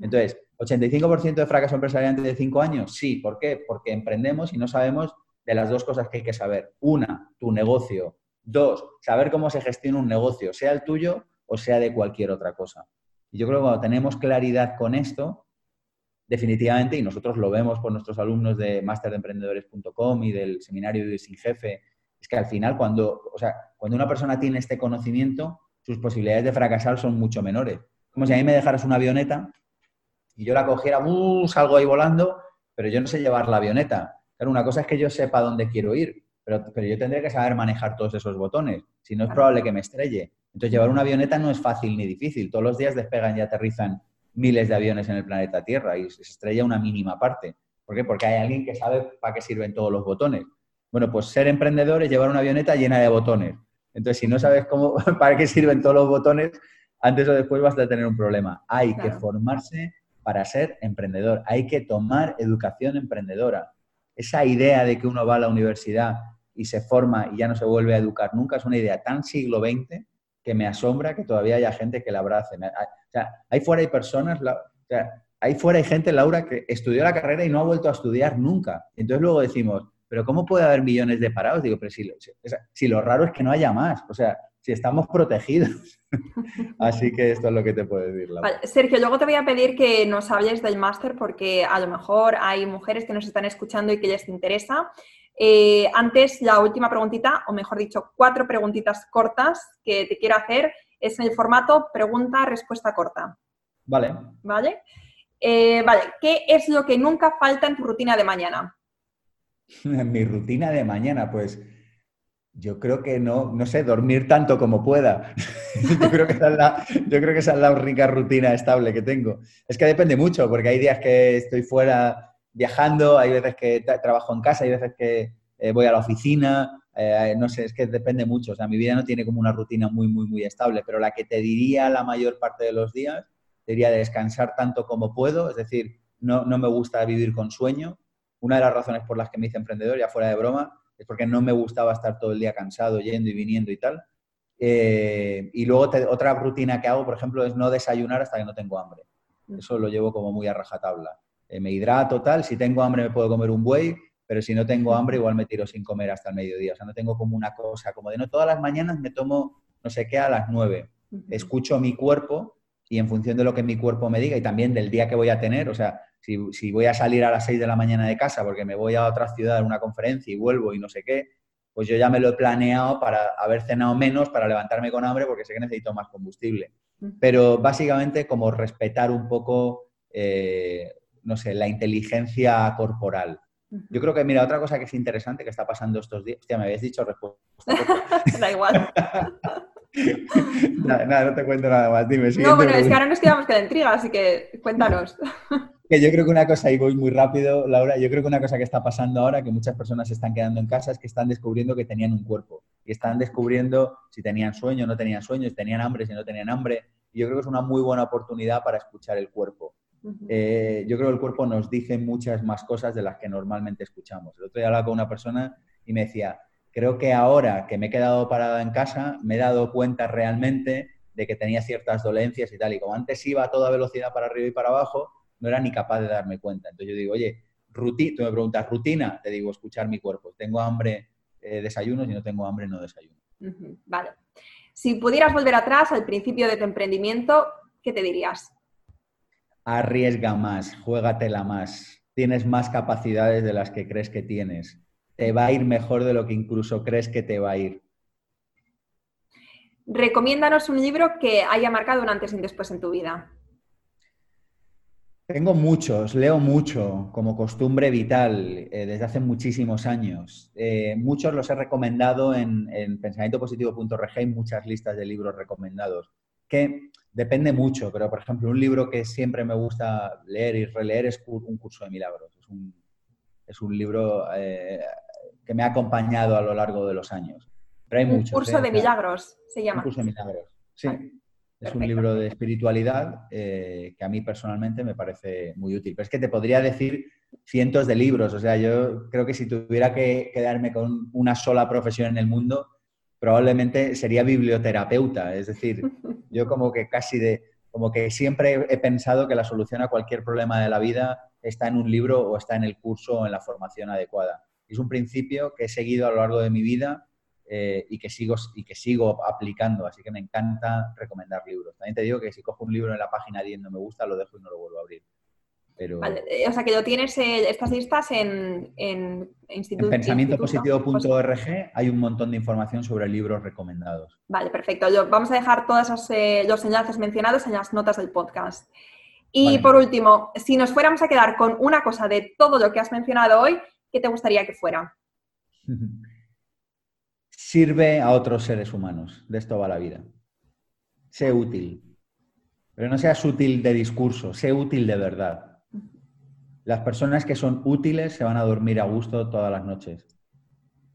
Entonces, ¿85% de fracaso empresarial antes de 5 años? Sí, ¿por qué? Porque emprendemos y no sabemos de las dos cosas que hay que saber. Una, tu negocio. Dos, saber cómo se gestiona un negocio, sea el tuyo o sea de cualquier otra cosa. Y yo creo que cuando tenemos claridad con esto, definitivamente, y nosotros lo vemos por nuestros alumnos de masterdeemprendedores.com y del seminario de Sin Jefe, es que al final cuando, o sea, cuando una persona tiene este conocimiento, sus posibilidades de fracasar son mucho menores. Como si a mí me dejaras una avioneta y yo la cogiera, uh, salgo ahí volando, pero yo no sé llevar la avioneta. Pero una cosa es que yo sepa dónde quiero ir, pero, pero yo tendría que saber manejar todos esos botones, si no es probable que me estrelle. Entonces, llevar una avioneta no es fácil ni difícil. Todos los días despegan y aterrizan miles de aviones en el planeta Tierra y se estrella una mínima parte. ¿Por qué? Porque hay alguien que sabe para qué sirven todos los botones. Bueno, pues ser emprendedor es llevar una avioneta llena de botones. Entonces, si no sabes cómo, para qué sirven todos los botones, antes o después vas a tener un problema. Hay que formarse para ser emprendedor. Hay que tomar educación emprendedora. Esa idea de que uno va a la universidad y se forma y ya no se vuelve a educar nunca es una idea tan siglo XX que me asombra que todavía haya gente que la abrace. O sea, ahí fuera hay personas, o sea, ahí fuera hay gente, Laura, que estudió la carrera y no ha vuelto a estudiar nunca. Entonces luego decimos, pero ¿cómo puede haber millones de parados? Digo, pero si si lo raro es que no haya más. O sea, si estamos protegidos. Así que esto es lo que te puedo decir. Sergio, luego te voy a pedir que nos hables del máster porque a lo mejor hay mujeres que nos están escuchando y que les interesa. Eh, antes, la última preguntita, o mejor dicho, cuatro preguntitas cortas que te quiero hacer es en el formato pregunta-respuesta corta. Vale. ¿Vale? Eh, vale, ¿qué es lo que nunca falta en tu rutina de mañana? En mi rutina de mañana, pues yo creo que no, no sé, dormir tanto como pueda. yo, creo que esa es la, yo creo que esa es la única rutina estable que tengo. Es que depende mucho, porque hay días que estoy fuera viajando, hay veces que trabajo en casa, hay veces que eh, voy a la oficina, eh, no sé, es que depende mucho. O sea, mi vida no tiene como una rutina muy, muy, muy estable, pero la que te diría la mayor parte de los días sería descansar tanto como puedo, es decir, no, no me gusta vivir con sueño. Una de las razones por las que me hice emprendedor, ya fuera de broma, es porque no me gustaba estar todo el día cansado, yendo y viniendo y tal. Eh, y luego otra rutina que hago, por ejemplo, es no desayunar hasta que no tengo hambre. Mm. Eso lo llevo como muy a rajatabla. Eh, me hidrato tal, si tengo hambre me puedo comer un buey, pero si no tengo hambre igual me tiro sin comer hasta el mediodía. O sea, no tengo como una cosa, como de no todas las mañanas me tomo no sé qué a las nueve. Escucho mi cuerpo y en función de lo que mi cuerpo me diga y también del día que voy a tener, o sea, si, voy a salir a las 6 de la mañana de casa porque me voy a otra ciudad a una conferencia y vuelvo y no sé qué, pues yo ya me lo he planeado para haber cenado menos, para levantarme con hambre porque sé que necesito más combustible. Pero básicamente como respetar un poco, eh, no sé, la inteligencia corporal. Yo creo que, mira, otra cosa que es interesante que está pasando estos días. Hostia, me habías dicho respuesta. da igual. nada, no te cuento nada más. Dime. No, bueno, es que ahora nos quedamos con la intriga, así que cuéntanos. que yo creo que una cosa, y voy muy rápido, Laura, yo creo que una cosa que está pasando ahora, que muchas personas se están quedando en casa, es que están descubriendo que tenían un cuerpo. Y están descubriendo si tenían sueño, no tenían sueño, si tenían hambre, si no tenían hambre. Y yo creo que es una muy buena oportunidad para escuchar el cuerpo. Eh, yo creo que el cuerpo nos dice muchas más cosas de las que normalmente escuchamos. El otro día hablaba con una persona y me decía, creo que ahora que me he quedado parada en casa, me he dado cuenta realmente de que tenía ciertas dolencias y tal. Y como antes iba a toda velocidad para arriba y para abajo, no era ni capaz de darme cuenta. Entonces yo digo, oye, rutina, tú me preguntas, rutina, te digo, escuchar mi cuerpo. Tengo hambre, eh, desayuno, si no tengo hambre, no desayuno. Vale. Si pudieras volver atrás al principio de tu emprendimiento, ¿qué te dirías? Arriesga más, juégatela más. Tienes más capacidades de las que crees que tienes. Te va a ir mejor de lo que incluso crees que te va a ir. Recomiéndanos un libro que haya marcado un antes y un después en tu vida. Tengo muchos, leo mucho como costumbre vital eh, desde hace muchísimos años. Eh, muchos los he recomendado en, en pensamientopositivo.org, hay muchas listas de libros recomendados. Que depende mucho, pero por ejemplo, un libro que siempre me gusta leer y releer es Un curso de milagros. Es un, es un libro eh, que me ha acompañado a lo largo de los años. Pero hay un curso ¿eh? de milagros se llama. Un curso de milagros, sí. es un libro de espiritualidad eh, que a mí personalmente me parece muy útil. Pero es que te podría decir cientos de libros. O sea, yo creo que si tuviera que quedarme con una sola profesión en el mundo, probablemente sería biblioterapeuta. Es decir, yo como que casi de, como que siempre he pensado que la solución a cualquier problema de la vida está en un libro o está en el curso o en la formación adecuada. Es un principio que he seguido a lo largo de mi vida eh, y, que sigo, y que sigo aplicando, así que me encanta recomendar libros. También te digo que si cojo un libro en la página 10 no me gusta, lo dejo y no lo vuelvo a abrir. Eh, o sea, que lo tienes, eh, estas listas en. En pensamientopositivo.org hay un montón de información sobre libros recomendados. Vale, perfecto. vamos a dejar todos eh, los enlaces mencionados en las notas del podcast. Y por último, si nos fuéramos a quedar con una cosa de todo lo que has mencionado hoy, ¿qué te gustaría que fuera? Sirve a otros seres humanos. De esto va la vida. Sé útil. Pero no seas útil de discurso, sé útil de verdad las personas que son útiles se van a dormir a gusto todas las noches.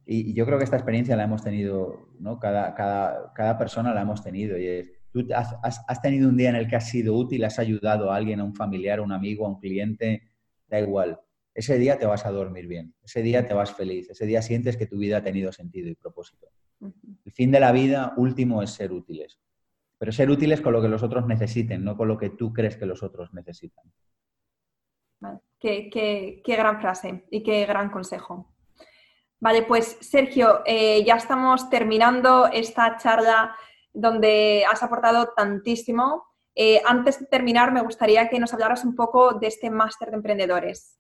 Y, yo creo que esta experiencia la hemos tenido, ¿no? Cada, cada, persona la hemos tenido. Y es, tú has, tenido un día en el que has sido útil, has ayudado a alguien, a un familiar, a un amigo, a un cliente, da igual. Ese día te vas a dormir bien, ese día te vas feliz, ese día sientes que tu vida ha tenido sentido y propósito. El fin de la vida último es ser útiles. Pero ser útiles con lo que los otros necesiten, no con lo que tú crees que los otros necesitan. Qué, gran frase y qué gran consejo. Vale, pues Sergio, eh, ya estamos terminando esta charla donde has aportado tantísimo. Eh, antes de terminar, me gustaría que nos hablaras un poco de este máster de emprendedores.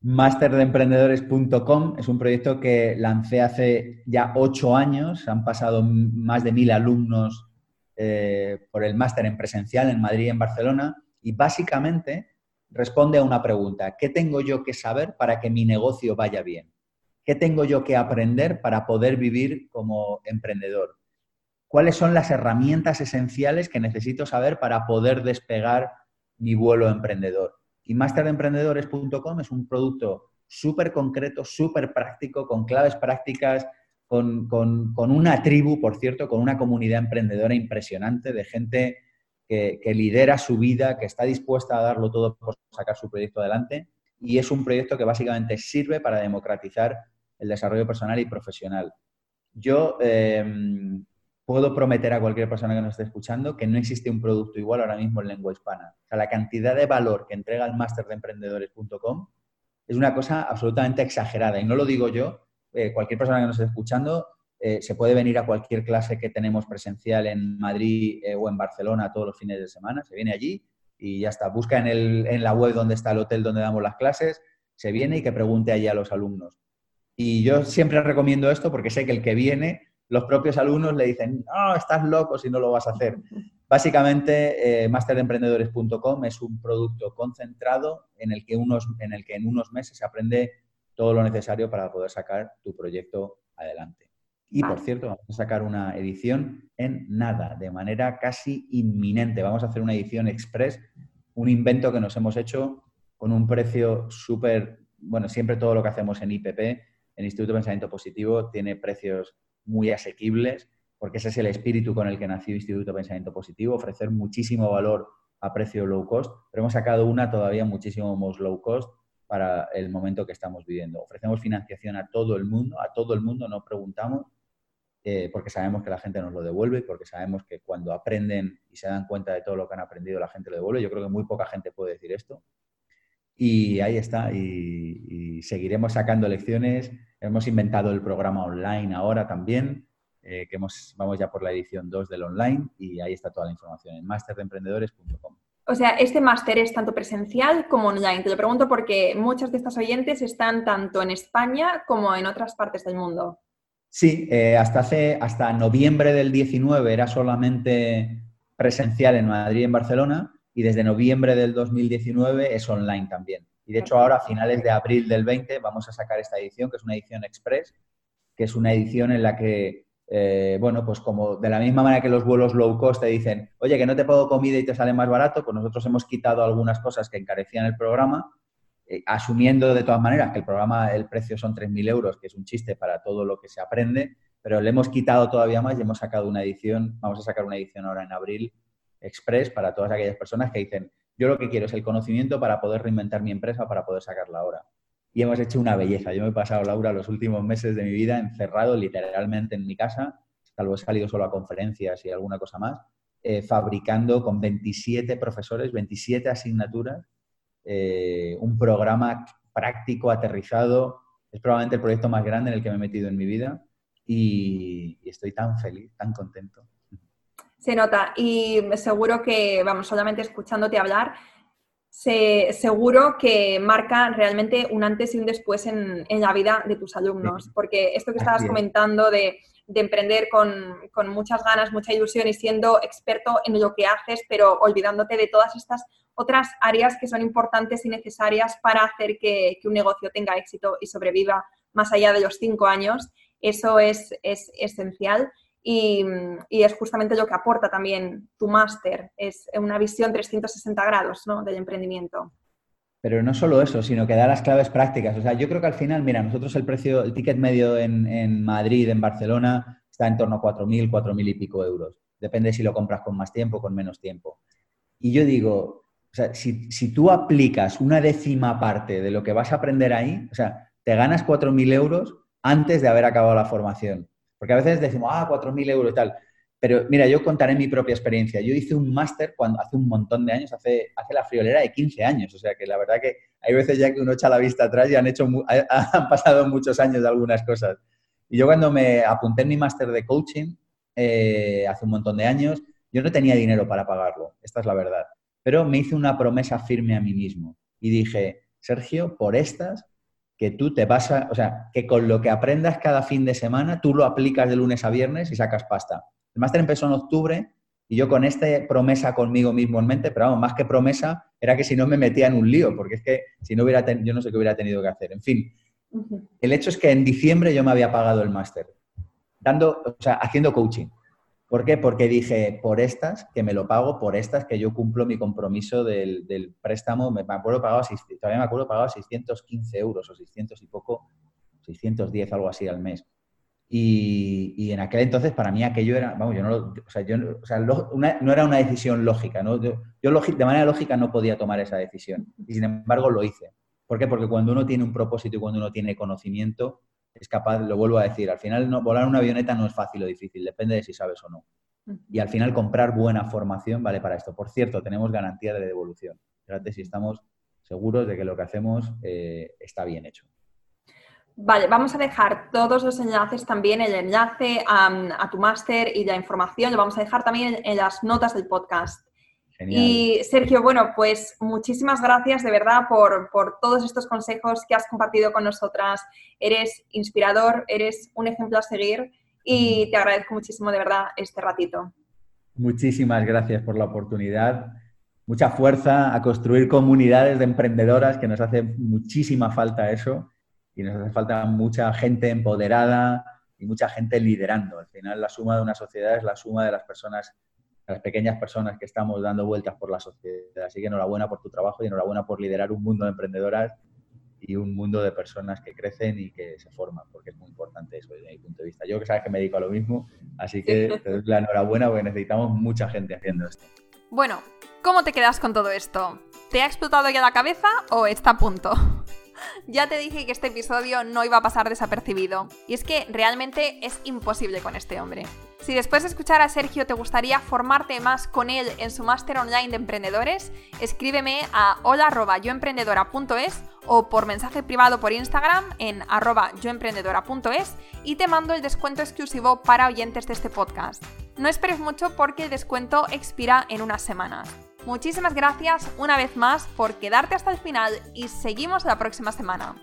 Masterdeemprendedores.com es un proyecto que lancé hace ya ocho años. Han pasado más de mil alumnos eh, por el máster en presencial en Madrid y en Barcelona. Y básicamente responde a una pregunta. ¿Qué tengo yo que saber para que mi negocio vaya bien? ¿Qué tengo yo que aprender para poder vivir como emprendedor? ¿Cuáles son las herramientas esenciales que necesito saber para poder despegar mi vuelo emprendedor? Y masteremprendedores.com es un producto súper concreto, súper práctico, con claves prácticas, con, con, una tribu, por cierto, con una comunidad emprendedora impresionante de gente que, lidera su vida, que está dispuesta a darlo todo por sacar su proyecto adelante. Y es un proyecto que básicamente sirve para democratizar el desarrollo personal y profesional. Yo em, puedo prometer a cualquier persona que nos esté escuchando que no existe un producto igual ahora mismo en lengua hispana. O sea, la cantidad de valor que entrega el máster de emprendedores.com es una cosa absolutamente exagerada. Y no lo digo yo, eh, cualquier persona que nos esté escuchando eh, se puede venir a cualquier clase que tenemos presencial en Madrid eh, o en Barcelona todos los fines de semana, se viene allí y ya está. Busca en, el, en la web donde está el hotel donde damos las clases, se viene y que pregunte allí a los alumnos. Y yo siempre recomiendo esto porque sé que el que viene, los propios alumnos le dicen, no, estás loco si no lo vas a hacer. Básicamente, eh, masteremprendedores.com es un producto concentrado en el, que unos, en el que en unos meses se aprende todo lo necesario para poder sacar tu proyecto adelante. Y por cierto, vamos a sacar una edición en nada, de manera casi inminente. Vamos a hacer una edición express, un invento que nos hemos hecho con un precio súper, bueno, siempre todo lo que hacemos en IPP, en Instituto de Pensamiento Positivo, tiene precios muy asequibles, porque ese es el espíritu con el que nació Instituto de Pensamiento Positivo, ofrecer muchísimo valor a precio low cost, pero hemos sacado una todavía muchísimo más low cost para el momento que estamos viviendo. Ofrecemos financiación a todo el mundo, a todo el mundo, no preguntamos, eh, porque sabemos que la gente nos lo devuelve, porque sabemos que cuando aprenden y se dan cuenta de todo lo que han aprendido, la gente lo devuelve. Yo creo que muy poca gente puede decir esto. Y ahí está, y, seguiremos sacando lecciones. Hemos inventado el programa online ahora también, eh, que hemos, vamos ya por la edición 2 del online, y ahí está toda la información en masterdeemprendedores.com. O sea, este máster es tanto presencial como online. Te lo pregunto porque muchos de estos oyentes están tanto en España como en otras partes del mundo. Sí, eh, hasta, hace, hasta noviembre del 19 era solamente presencial en Madrid y en Barcelona y desde noviembre del 2019 es online también. Y de hecho ahora a finales de abril del 20 vamos a sacar esta edición, que es una edición express, que es una edición en la que eh, bueno, pues como de la misma manera que los vuelos low cost te dicen, oye, que no te pago comida y te sale más barato, pues nosotros hemos quitado algunas cosas que encarecían el programa, eh, asumiendo de todas maneras que el programa, el precio son 3.000 euros, que es un chiste para todo lo que se aprende, pero le hemos quitado todavía más y hemos sacado una edición, vamos a sacar una edición ahora en abril express para todas aquellas personas que dicen, yo lo que quiero es el conocimiento para poder reinventar mi empresa, para poder sacarla ahora y hemos hecho una belleza. Yo me he pasado, Laura, los últimos meses de mi vida encerrado literalmente en mi casa, salvo he salido solo a conferencias y alguna cosa más, eh, fabricando con 27 profesores, 27 asignaturas, eh, un programa práctico, aterrizado. Es probablemente el proyecto más grande en el que me he metido en mi vida y, y estoy tan feliz, tan contento. Se nota y seguro que, vamos, solamente escuchándote hablar, se, seguro que marca realmente un antes y un después en, la vida de tus alumnos, porque esto que estabas comentando de, emprender con, muchas ganas, mucha ilusión y siendo experto en lo que haces, pero olvidándote de todas estas otras áreas que son importantes y necesarias para hacer que, un negocio tenga éxito y sobreviva más allá de los cinco años, eso es, es esencial. Y, es justamente lo que aporta también tu máster, es una visión 360 grados ¿no? del emprendimiento. Pero no solo eso, sino que da las claves prácticas. O sea, yo creo que al final, mira, nosotros el precio, el ticket medio en, Madrid, en Barcelona, está en torno a 4.000, 4.000 y pico euros. Depende si lo compras con más tiempo o con menos tiempo. Y yo digo, o sea, si, si, tú aplicas una décima parte de lo que vas a aprender ahí, o sea, te ganas 4.000 euros antes de haber acabado la formación. Porque a veces decimos, ah, 4.000 euros y tal. Pero mira, yo contaré mi propia experiencia. Yo hice un máster cuando hace un montón de años, hace, hace la friolera de 15 años. O sea que la verdad que hay veces ya que uno echa la vista atrás y han, hecho, han pasado muchos años de algunas cosas. Y yo cuando me apunté en mi máster de coaching, eh, hace un montón de años, yo no tenía dinero para pagarlo. Esta es la verdad. Pero me hice una promesa firme a mí mismo. Y dije, Sergio, por estas que tú te vas a, o sea, que con lo que aprendas cada fin de semana, tú lo aplicas de lunes a viernes y sacas pasta. El máster empezó en octubre y yo con esta promesa conmigo mismo en mente, pero vamos, más que promesa, era que si no me metía en un lío, porque es que si no hubiera, yo no sé qué hubiera tenido que hacer. En fin, el hecho es que en diciembre yo me había pagado el máster, dando, o sea, haciendo coaching. ¿Por qué? Porque dije, por estas, que me lo pago, por estas, que yo cumplo mi compromiso del, préstamo, me, acuerdo pagaba, todavía me acuerdo pagaba 615 euros o 600 y poco, 610, algo así al mes. Y, en aquel entonces para mí aquello era, vamos, yo no, o sea, yo, o sea, no era una decisión lógica, ¿no? Yo, de manera lógica no podía tomar esa decisión y sin embargo lo hice. ¿Por qué? Porque cuando uno tiene un propósito y cuando uno tiene conocimiento, es capaz, lo vuelvo a decir, al final no, volar una avioneta no es fácil o difícil, depende de si sabes o no. Y al final comprar buena formación vale para esto. Por cierto, tenemos garantía de devolución. Fíjate si estamos seguros de que lo que hacemos eh, está bien hecho. Vale, vamos a dejar todos los enlaces también, el enlace a, tu máster y la información, lo vamos a dejar también en las notas del podcast. Y Sergio, bueno, pues muchísimas gracias de verdad por, todos estos consejos que has compartido con nosotras. Eres inspirador, eres un ejemplo a seguir y te agradezco muchísimo de verdad este ratito. Muchísimas gracias por la oportunidad. Mucha fuerza a construir comunidades de emprendedoras, que nos hace muchísima falta eso y nos hace falta mucha gente empoderada y mucha gente liderando. Al final la suma de una sociedad es la suma de las personas las pequeñas personas que estamos dando vueltas por la sociedad. Así que enhorabuena por tu trabajo y enhorabuena por liderar un mundo de emprendedoras y un mundo de personas que crecen y que se forman, porque es muy importante eso desde mi punto de vista. Yo que sabes que me dedico a lo mismo, así que te doy la enhorabuena porque necesitamos mucha gente haciendo esto. Bueno, ¿cómo te quedas con todo esto? ¿Te ha explotado ya la cabeza o está a punto? Ya te dije que este episodio no iba a pasar desapercibido. Y es que realmente es imposible con este hombre. Si después de escuchar a Sergio te gustaría formarte más con él en su máster online de emprendedores, escríbeme a hola.yoemprendedora.es o por mensaje privado por Instagram en arroba yoemprendedora.es y te mando el descuento exclusivo para oyentes de este podcast. No esperes mucho porque el descuento expira en unas semanas. Muchísimas gracias una vez más por quedarte hasta el final y seguimos la próxima semana.